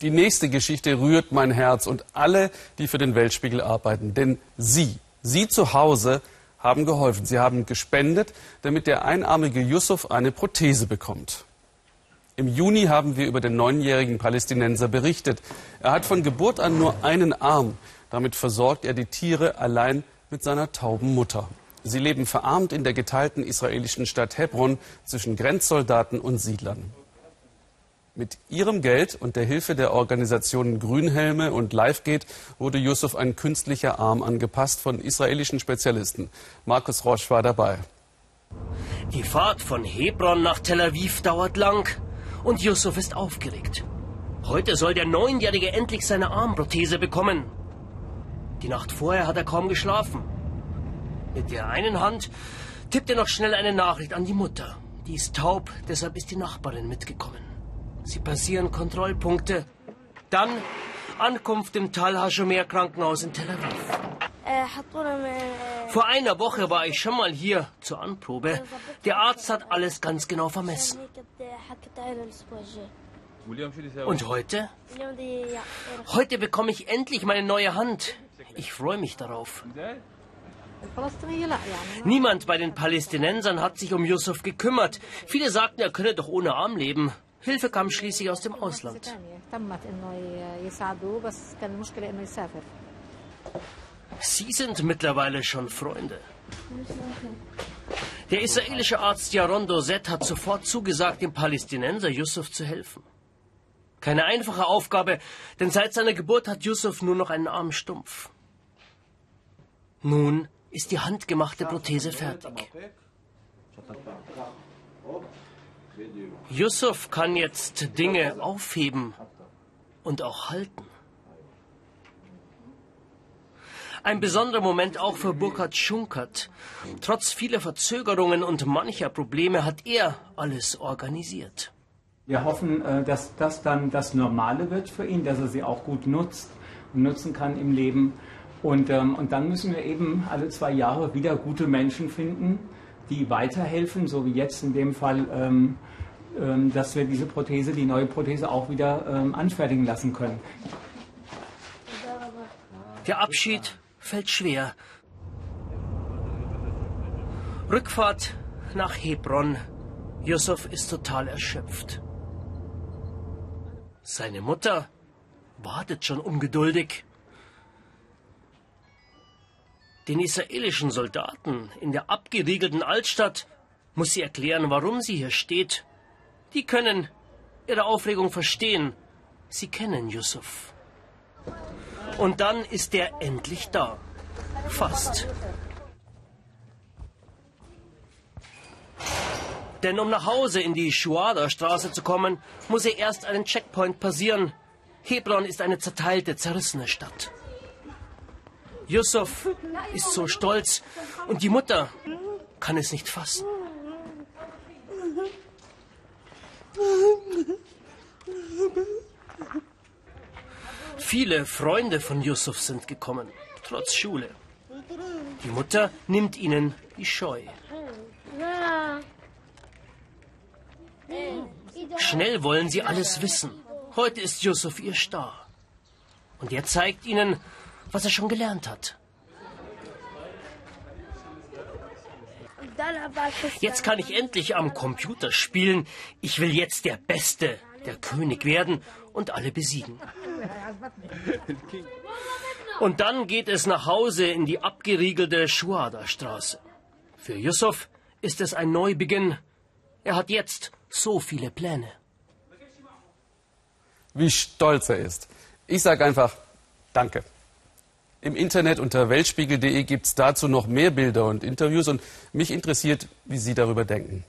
Die nächste Geschichte rührt mein Herz und alle, die für den Weltspiegel arbeiten. Denn Sie, Sie zu Hause haben geholfen. Sie haben gespendet, damit der einarmige Yusuf eine Prothese bekommt. Im Juni haben wir über den neunjährigen Palästinenser berichtet. Er hat von Geburt an nur einen Arm. Damit versorgt er die Tiere allein mit seiner tauben Mutter. Sie leben verarmt in der geteilten israelischen Stadt Hebron zwischen Grenzsoldaten und Siedlern. Mit ihrem Geld und der Hilfe der Organisationen Grünhelme und LiveGate wurde Yusuf ein künstlicher Arm angepasst von israelischen Spezialisten. Markus Roche war dabei. Die Fahrt von Hebron nach Tel Aviv dauert lang und Yusuf ist aufgeregt. Heute soll der Neunjährige endlich seine Armprothese bekommen. Die Nacht vorher hat er kaum geschlafen. Mit der einen Hand tippt er noch schnell eine Nachricht an die Mutter. Die ist taub, deshalb ist die Nachbarin mitgekommen. Sie passieren Kontrollpunkte. Dann Ankunft im Tal Hashomer Krankenhaus in Tel Aviv. Vor einer Woche war ich schon mal hier zur Anprobe. Der Arzt hat alles ganz genau vermessen. Und heute? Heute bekomme ich endlich meine neue Hand. Ich freue mich darauf. Niemand bei den Palästinensern hat sich um Yusuf gekümmert. Viele sagten, er könne doch ohne Arm leben. Hilfe kam schließlich aus dem Ausland. Sie sind mittlerweile schon Freunde. Der israelische Arzt Yaron Dozet hat sofort zugesagt, dem Palästinenser Yusuf zu helfen. Keine einfache Aufgabe, denn seit seiner Geburt hat Yusuf nur noch einen Arm stumpf. Nun ist die handgemachte Prothese fertig. Yusuf kann jetzt Dinge aufheben und auch halten. Ein besonderer Moment auch für Burkhard Schunkert. Trotz vieler Verzögerungen und mancher Probleme hat er alles organisiert. Wir hoffen, äh, dass das dann das Normale wird für ihn, dass er sie auch gut nutzt und nutzen kann im Leben. Und, ähm, und dann müssen wir eben alle zwei Jahre wieder gute Menschen finden, die weiterhelfen, so wie jetzt in dem Fall, ähm, ähm, dass wir diese Prothese, die neue Prothese auch wieder ähm, anfertigen lassen können. Der Abschied fällt schwer. Rückfahrt nach Hebron. Yusuf ist total erschöpft. Seine Mutter wartet schon ungeduldig. Den israelischen Soldaten in der abgeriegelten Altstadt muss sie erklären, warum sie hier steht. Die können ihre Aufregung verstehen. Sie kennen Yusuf. Und dann ist er endlich da. Fast. Denn um nach Hause in die Schuada-Straße zu kommen, muss er erst einen Checkpoint passieren. Hebron ist eine zerteilte, zerrissene Stadt. Yusuf ist so stolz und die Mutter kann es nicht fassen. Viele Freunde von Yusuf sind gekommen, trotz Schule. Die Mutter nimmt ihnen die Scheu. Schnell wollen sie alles wissen. Heute ist Yusuf ihr Star. Und er zeigt ihnen, was er schon gelernt hat. Jetzt kann ich endlich am Computer spielen. Ich will jetzt der Beste, der König werden und alle besiegen. Und dann geht es nach Hause in die abgeriegelte Schuada-Straße. Für Yusuf ist es ein Neubeginn. Er hat jetzt so viele Pläne. Wie stolz er ist. Ich sage einfach Danke. Im Internet unter weltspiegel.de gibt es dazu noch mehr Bilder und Interviews und mich interessiert, wie Sie darüber denken.